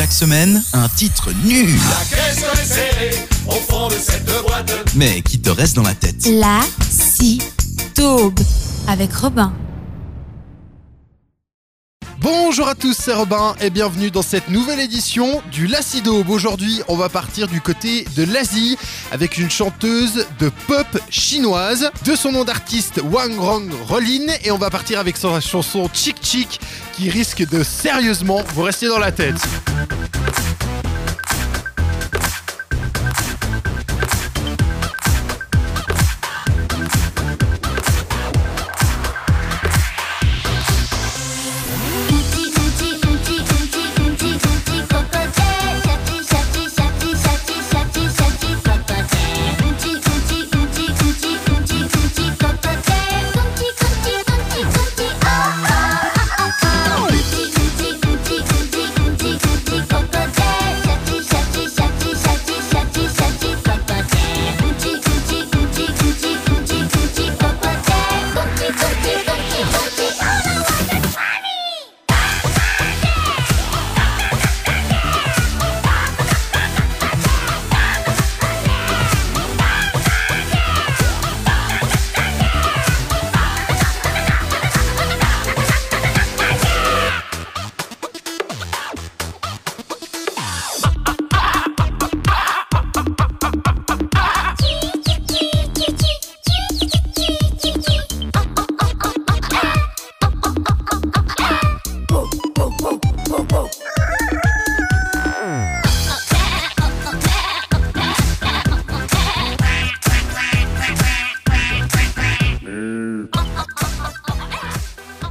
Chaque semaine, un titre nul. Mais qui te reste dans la tête? La si taube avec Robin. Bonjour à tous, c'est Robin et bienvenue dans cette nouvelle édition du Lacidaube. Aujourd'hui, on va partir du côté de l'Asie avec une chanteuse de pop chinoise de son nom d'artiste Wang Rong Rolin et on va partir avec sa chanson Chick Chick qui risque de sérieusement vous rester dans la tête.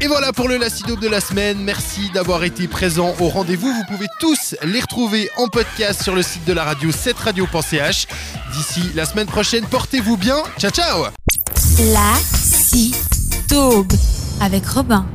Et voilà pour le Lacidope de la semaine. Merci d'avoir été présent au rendez-vous. Vous pouvez tous les retrouver en podcast sur le site de la radio 7radio.ch. D'ici la semaine prochaine, portez-vous bien. Ciao ciao La avec Robin.